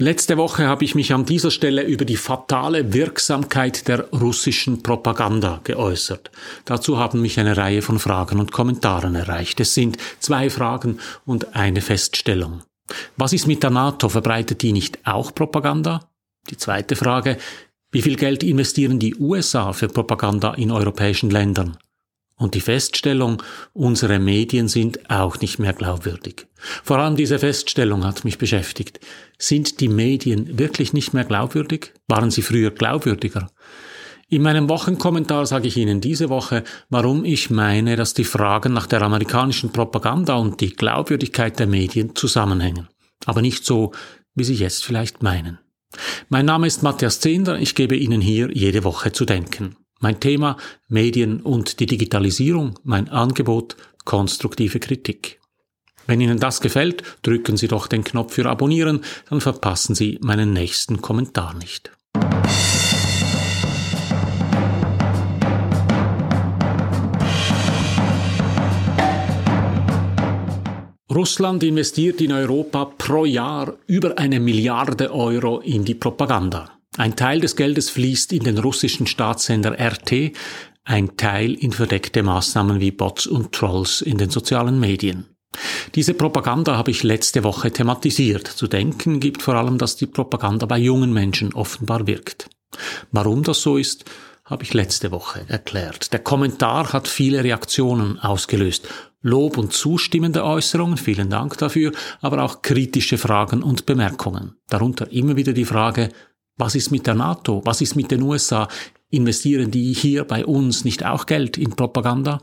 Letzte Woche habe ich mich an dieser Stelle über die fatale Wirksamkeit der russischen Propaganda geäußert. Dazu haben mich eine Reihe von Fragen und Kommentaren erreicht. Es sind zwei Fragen und eine Feststellung. Was ist mit der NATO? Verbreitet die nicht auch Propaganda? Die zweite Frage. Wie viel Geld investieren die USA für Propaganda in europäischen Ländern? Und die Feststellung, unsere Medien sind auch nicht mehr glaubwürdig. Vor allem diese Feststellung hat mich beschäftigt. Sind die Medien wirklich nicht mehr glaubwürdig? Waren sie früher glaubwürdiger? In meinem Wochenkommentar sage ich Ihnen diese Woche, warum ich meine, dass die Fragen nach der amerikanischen Propaganda und die Glaubwürdigkeit der Medien zusammenhängen. Aber nicht so, wie Sie jetzt vielleicht meinen. Mein Name ist Matthias Zehnder, ich gebe Ihnen hier jede Woche zu denken. Mein Thema Medien und die Digitalisierung, mein Angebot konstruktive Kritik. Wenn Ihnen das gefällt, drücken Sie doch den Knopf für Abonnieren, dann verpassen Sie meinen nächsten Kommentar nicht. Russland investiert in Europa pro Jahr über eine Milliarde Euro in die Propaganda. Ein Teil des Geldes fließt in den russischen Staatssender RT, ein Teil in verdeckte Maßnahmen wie Bots und Trolls in den sozialen Medien. Diese Propaganda habe ich letzte Woche thematisiert. Zu denken gibt vor allem, dass die Propaganda bei jungen Menschen offenbar wirkt. Warum das so ist, habe ich letzte Woche erklärt. Der Kommentar hat viele Reaktionen ausgelöst. Lob und zustimmende Äußerungen, vielen Dank dafür, aber auch kritische Fragen und Bemerkungen. Darunter immer wieder die Frage, was ist mit der NATO? Was ist mit den USA? Investieren die hier bei uns nicht auch Geld in Propaganda?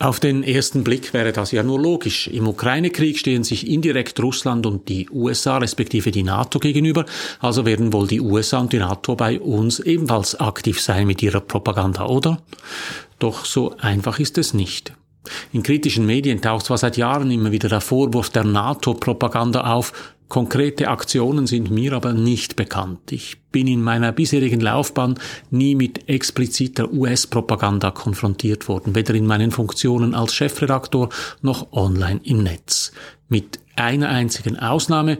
Auf den ersten Blick wäre das ja nur logisch. Im Ukraine-Krieg stehen sich indirekt Russland und die USA respektive die NATO gegenüber, also werden wohl die USA und die NATO bei uns ebenfalls aktiv sein mit ihrer Propaganda, oder? Doch so einfach ist es nicht. In kritischen Medien taucht zwar seit Jahren immer wieder der Vorwurf der NATO-Propaganda auf, Konkrete Aktionen sind mir aber nicht bekannt. Ich bin in meiner bisherigen Laufbahn nie mit expliziter US-Propaganda konfrontiert worden, weder in meinen Funktionen als Chefredaktor noch online im Netz. Mit einer einzigen Ausnahme,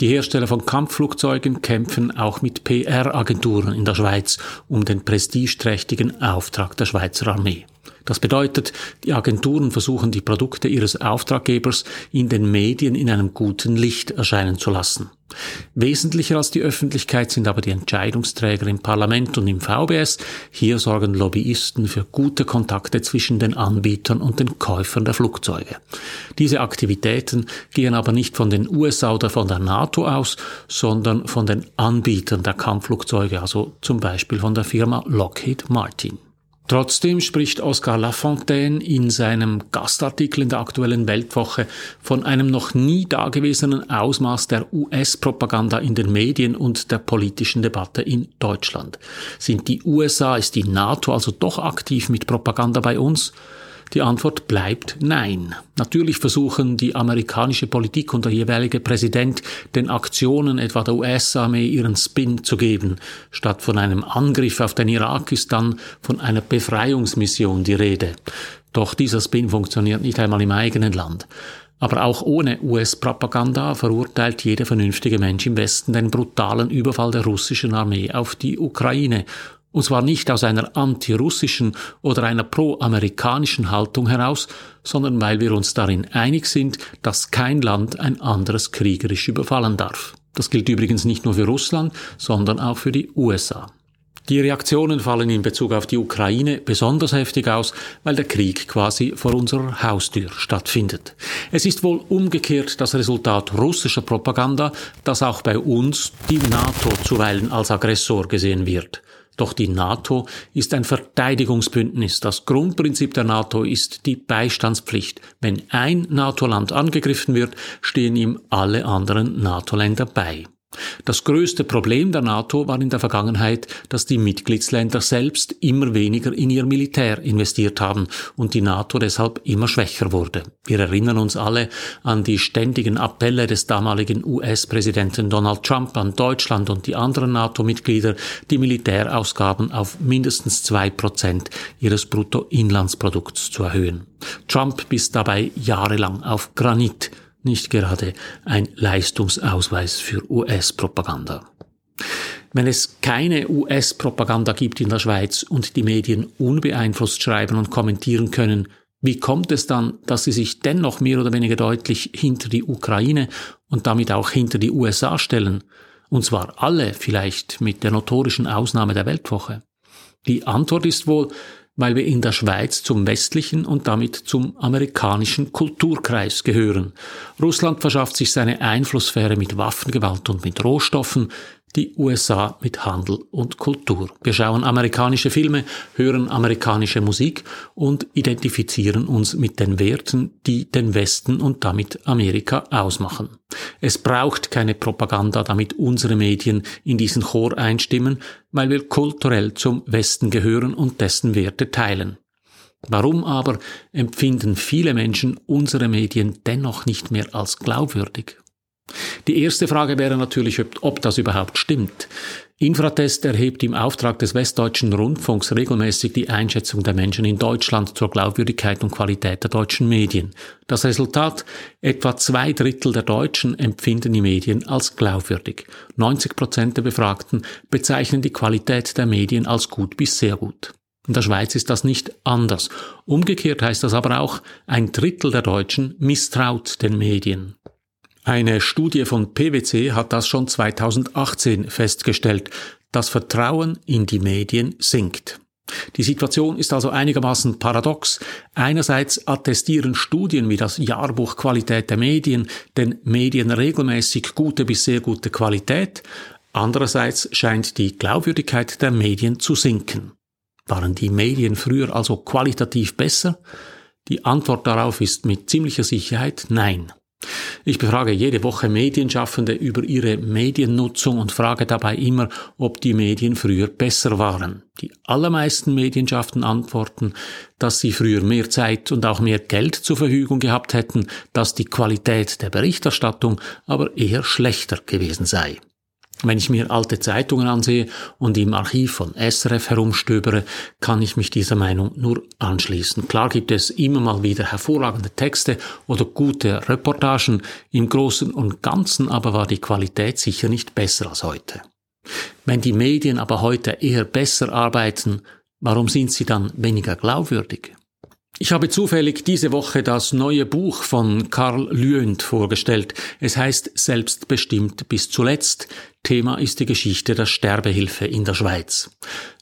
die Hersteller von Kampfflugzeugen kämpfen auch mit PR-Agenturen in der Schweiz um den prestigeträchtigen Auftrag der Schweizer Armee. Das bedeutet, die Agenturen versuchen die Produkte ihres Auftraggebers in den Medien in einem guten Licht erscheinen zu lassen. Wesentlicher als die Öffentlichkeit sind aber die Entscheidungsträger im Parlament und im VBS. Hier sorgen Lobbyisten für gute Kontakte zwischen den Anbietern und den Käufern der Flugzeuge. Diese Aktivitäten gehen aber nicht von den USA oder von der NATO aus, sondern von den Anbietern der Kampfflugzeuge, also zum Beispiel von der Firma Lockheed Martin. Trotzdem spricht Oscar Lafontaine in seinem Gastartikel in der aktuellen Weltwoche von einem noch nie dagewesenen Ausmaß der US-Propaganda in den Medien und der politischen Debatte in Deutschland. Sind die USA, ist die NATO also doch aktiv mit Propaganda bei uns? Die Antwort bleibt nein. Natürlich versuchen die amerikanische Politik und der jeweilige Präsident den Aktionen etwa der US-Armee ihren Spin zu geben. Statt von einem Angriff auf den Irak ist dann von einer Befreiungsmission die Rede. Doch dieser Spin funktioniert nicht einmal im eigenen Land. Aber auch ohne US-Propaganda verurteilt jeder vernünftige Mensch im Westen den brutalen Überfall der russischen Armee auf die Ukraine und zwar nicht aus einer antirussischen oder einer pro-amerikanischen Haltung heraus, sondern weil wir uns darin einig sind, dass kein Land ein anderes kriegerisch überfallen darf. Das gilt übrigens nicht nur für Russland, sondern auch für die USA. Die Reaktionen fallen in Bezug auf die Ukraine besonders heftig aus, weil der Krieg quasi vor unserer Haustür stattfindet. Es ist wohl umgekehrt das Resultat russischer Propaganda, dass auch bei uns die NATO zuweilen als Aggressor gesehen wird. Doch die NATO ist ein Verteidigungsbündnis. Das Grundprinzip der NATO ist die Beistandspflicht. Wenn ein NATO-Land angegriffen wird, stehen ihm alle anderen NATO-Länder bei. Das größte Problem der NATO war in der Vergangenheit, dass die Mitgliedsländer selbst immer weniger in ihr Militär investiert haben und die NATO deshalb immer schwächer wurde. Wir erinnern uns alle an die ständigen Appelle des damaligen US-Präsidenten Donald Trump an Deutschland und die anderen NATO-Mitglieder, die Militärausgaben auf mindestens zwei Prozent ihres Bruttoinlandsprodukts zu erhöhen. Trump biss dabei jahrelang auf Granit nicht gerade ein Leistungsausweis für US-Propaganda. Wenn es keine US-Propaganda gibt in der Schweiz und die Medien unbeeinflusst schreiben und kommentieren können, wie kommt es dann, dass sie sich dennoch mehr oder weniger deutlich hinter die Ukraine und damit auch hinter die USA stellen? Und zwar alle, vielleicht mit der notorischen Ausnahme der Weltwoche. Die Antwort ist wohl, weil wir in der Schweiz zum westlichen und damit zum amerikanischen Kulturkreis gehören. Russland verschafft sich seine Einflusssphäre mit Waffengewalt und mit Rohstoffen, die USA mit Handel und Kultur. Wir schauen amerikanische Filme, hören amerikanische Musik und identifizieren uns mit den Werten, die den Westen und damit Amerika ausmachen. Es braucht keine Propaganda, damit unsere Medien in diesen Chor einstimmen, weil wir kulturell zum Westen gehören und dessen Werte teilen. Warum aber empfinden viele Menschen unsere Medien dennoch nicht mehr als glaubwürdig? Die erste Frage wäre natürlich, ob das überhaupt stimmt. Infratest erhebt im Auftrag des Westdeutschen Rundfunks regelmäßig die Einschätzung der Menschen in Deutschland zur Glaubwürdigkeit und Qualität der deutschen Medien. Das Resultat, etwa zwei Drittel der Deutschen empfinden die Medien als glaubwürdig. 90 Prozent der Befragten bezeichnen die Qualität der Medien als gut bis sehr gut. In der Schweiz ist das nicht anders. Umgekehrt heißt das aber auch, ein Drittel der Deutschen misstraut den Medien. Eine Studie von PwC hat das schon 2018 festgestellt. Das Vertrauen in die Medien sinkt. Die Situation ist also einigermaßen paradox. Einerseits attestieren Studien wie das Jahrbuch Qualität der Medien den Medien regelmäßig gute bis sehr gute Qualität. Andererseits scheint die Glaubwürdigkeit der Medien zu sinken. Waren die Medien früher also qualitativ besser? Die Antwort darauf ist mit ziemlicher Sicherheit nein. Ich befrage jede Woche Medienschaffende über ihre Mediennutzung und frage dabei immer, ob die Medien früher besser waren. Die allermeisten Medienschaften antworten, dass sie früher mehr Zeit und auch mehr Geld zur Verfügung gehabt hätten, dass die Qualität der Berichterstattung aber eher schlechter gewesen sei. Wenn ich mir alte Zeitungen ansehe und im Archiv von SRF herumstöbere, kann ich mich dieser Meinung nur anschließen. Klar gibt es immer mal wieder hervorragende Texte oder gute Reportagen, im Großen und Ganzen aber war die Qualität sicher nicht besser als heute. Wenn die Medien aber heute eher besser arbeiten, warum sind sie dann weniger glaubwürdig? Ich habe zufällig diese Woche das neue Buch von Karl Lüend vorgestellt. Es heißt Selbstbestimmt bis zuletzt. Thema ist die Geschichte der Sterbehilfe in der Schweiz.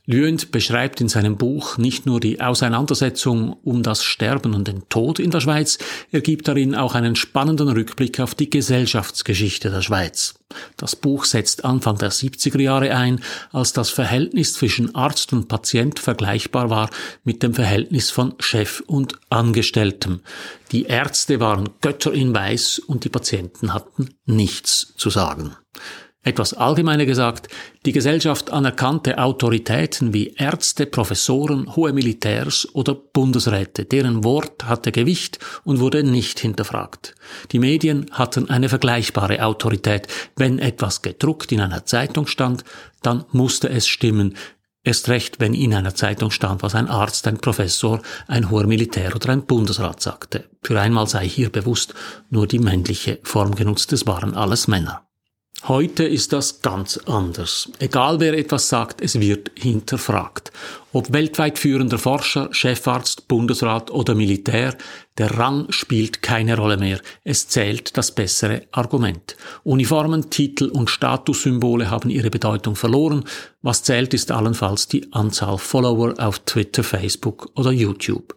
Lüend beschreibt in seinem Buch nicht nur die Auseinandersetzung um das Sterben und den Tod in der Schweiz, er gibt darin auch einen spannenden Rückblick auf die Gesellschaftsgeschichte der Schweiz. Das Buch setzt Anfang der 70er Jahre ein, als das Verhältnis zwischen Arzt und Patient vergleichbar war mit dem Verhältnis von Chef und Angestelltem. Die Ärzte waren Götter in Weiß und die Patienten hatten nichts zu sagen. Etwas allgemeiner gesagt, die Gesellschaft anerkannte Autoritäten wie Ärzte, Professoren, hohe Militärs oder Bundesräte, deren Wort hatte Gewicht und wurde nicht hinterfragt. Die Medien hatten eine vergleichbare Autorität. Wenn etwas gedruckt in einer Zeitung stand, dann musste es stimmen, Erst recht, wenn in einer Zeitung stand, was ein Arzt, ein Professor, ein hoher Militär oder ein Bundesrat sagte. Für einmal sei hier bewusst nur die männliche Form genutzt, es waren alles Männer. Heute ist das ganz anders. Egal wer etwas sagt, es wird hinterfragt. Ob weltweit führender Forscher, Chefarzt, Bundesrat oder Militär, der Rang spielt keine Rolle mehr. Es zählt das bessere Argument. Uniformen, Titel und Statussymbole haben ihre Bedeutung verloren. Was zählt, ist allenfalls die Anzahl Follower auf Twitter, Facebook oder YouTube.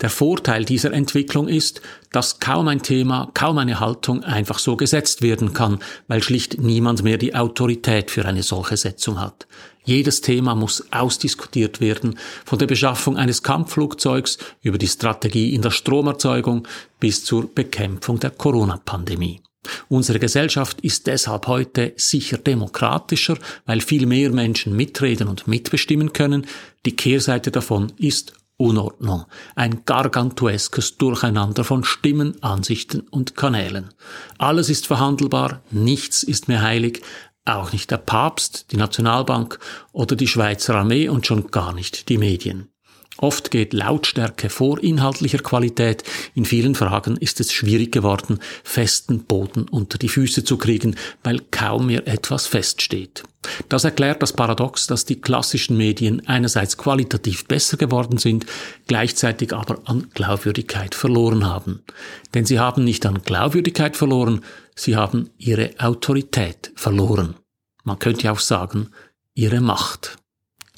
Der Vorteil dieser Entwicklung ist, dass kaum ein Thema, kaum eine Haltung einfach so gesetzt werden kann, weil schlicht niemand mehr die Autorität für eine solche Setzung hat. Jedes Thema muss ausdiskutiert werden, von der Beschaffung eines Kampfflugzeugs über die Strategie in der Stromerzeugung bis zur Bekämpfung der Corona-Pandemie. Unsere Gesellschaft ist deshalb heute sicher demokratischer, weil viel mehr Menschen mitreden und mitbestimmen können. Die Kehrseite davon ist Unordnung, ein gargantueskes Durcheinander von Stimmen, Ansichten und Kanälen. Alles ist verhandelbar, nichts ist mehr heilig, auch nicht der Papst, die Nationalbank oder die Schweizer Armee und schon gar nicht die Medien. Oft geht Lautstärke vor inhaltlicher Qualität. In vielen Fragen ist es schwierig geworden, festen Boden unter die Füße zu kriegen, weil kaum mehr etwas feststeht. Das erklärt das Paradox, dass die klassischen Medien einerseits qualitativ besser geworden sind, gleichzeitig aber an Glaubwürdigkeit verloren haben. Denn sie haben nicht an Glaubwürdigkeit verloren, sie haben ihre Autorität verloren. Man könnte auch sagen, ihre Macht.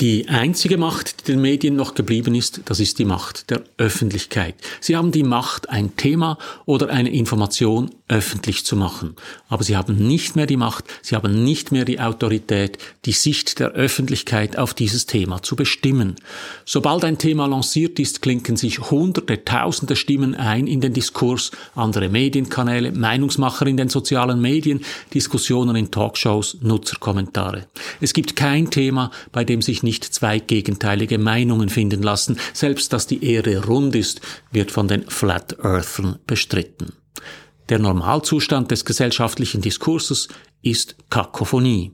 Die einzige Macht, die den Medien noch geblieben ist, das ist die Macht der Öffentlichkeit. Sie haben die Macht, ein Thema oder eine Information öffentlich zu machen. Aber sie haben nicht mehr die Macht, sie haben nicht mehr die Autorität, die Sicht der Öffentlichkeit auf dieses Thema zu bestimmen. Sobald ein Thema lanciert ist, klinken sich hunderte, tausende Stimmen ein in den Diskurs, andere Medienkanäle, Meinungsmacher in den sozialen Medien, Diskussionen in Talkshows, Nutzerkommentare. Es gibt kein Thema, bei dem sich nicht zwei gegenteilige Meinungen finden lassen. Selbst dass die Erde rund ist, wird von den Flat Earthern bestritten. Der Normalzustand des gesellschaftlichen Diskurses ist Kakophonie.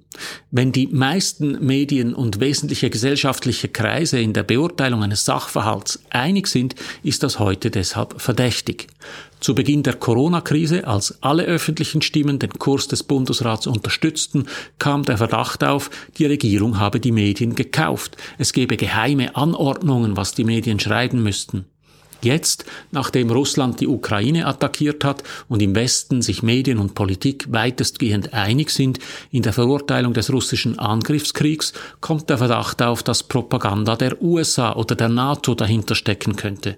Wenn die meisten Medien und wesentliche gesellschaftliche Kreise in der Beurteilung eines Sachverhalts einig sind, ist das heute deshalb verdächtig. Zu Beginn der Corona-Krise, als alle öffentlichen Stimmen den Kurs des Bundesrats unterstützten, kam der Verdacht auf, die Regierung habe die Medien gekauft. Es gebe geheime Anordnungen, was die Medien schreiben müssten. Jetzt, nachdem Russland die Ukraine attackiert hat und im Westen sich Medien und Politik weitestgehend einig sind in der Verurteilung des russischen Angriffskriegs, kommt der Verdacht auf, dass Propaganda der USA oder der NATO dahinter stecken könnte.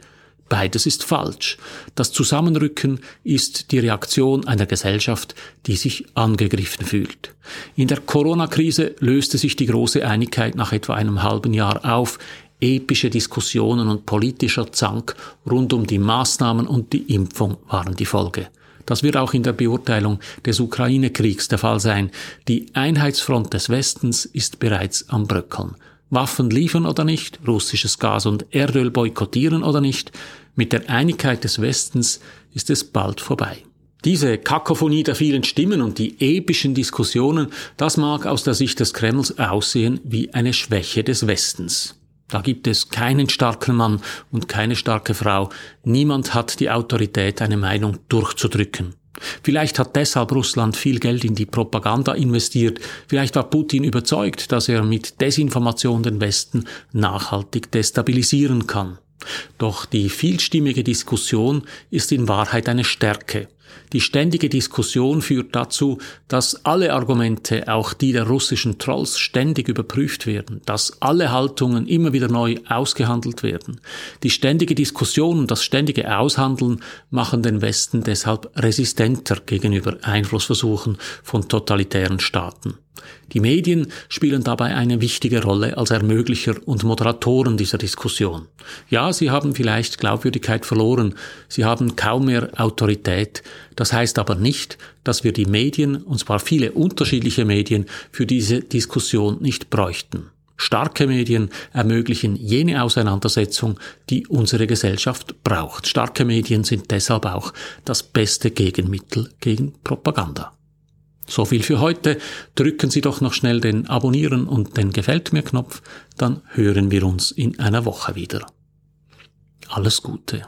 Beides ist falsch. Das Zusammenrücken ist die Reaktion einer Gesellschaft, die sich angegriffen fühlt. In der Corona-Krise löste sich die große Einigkeit nach etwa einem halben Jahr auf. Epische Diskussionen und politischer Zank rund um die Maßnahmen und die Impfung waren die Folge. Das wird auch in der Beurteilung des Ukraine-Kriegs der Fall sein. Die Einheitsfront des Westens ist bereits am Bröckeln. Waffen liefern oder nicht, russisches Gas und Erdöl boykottieren oder nicht, mit der Einigkeit des Westens ist es bald vorbei. Diese Kakophonie der vielen Stimmen und die epischen Diskussionen, das mag aus der Sicht des Kremls aussehen wie eine Schwäche des Westens. Da gibt es keinen starken Mann und keine starke Frau. Niemand hat die Autorität, eine Meinung durchzudrücken. Vielleicht hat deshalb Russland viel Geld in die Propaganda investiert. Vielleicht war Putin überzeugt, dass er mit Desinformation den Westen nachhaltig destabilisieren kann. Doch die vielstimmige Diskussion ist in Wahrheit eine Stärke. Die ständige Diskussion führt dazu, dass alle Argumente, auch die der russischen Trolls, ständig überprüft werden, dass alle Haltungen immer wieder neu ausgehandelt werden. Die ständige Diskussion und das ständige Aushandeln machen den Westen deshalb resistenter gegenüber Einflussversuchen von totalitären Staaten. Die Medien spielen dabei eine wichtige Rolle als Ermöglicher und Moderatoren dieser Diskussion. Ja, sie haben vielleicht Glaubwürdigkeit verloren, sie haben kaum mehr Autorität, das heißt aber nicht, dass wir die Medien, und zwar viele unterschiedliche Medien, für diese Diskussion nicht bräuchten. Starke Medien ermöglichen jene Auseinandersetzung, die unsere Gesellschaft braucht. Starke Medien sind deshalb auch das beste Gegenmittel gegen Propaganda. So viel für heute. Drücken Sie doch noch schnell den Abonnieren und den Gefällt mir Knopf, dann hören wir uns in einer Woche wieder. Alles Gute.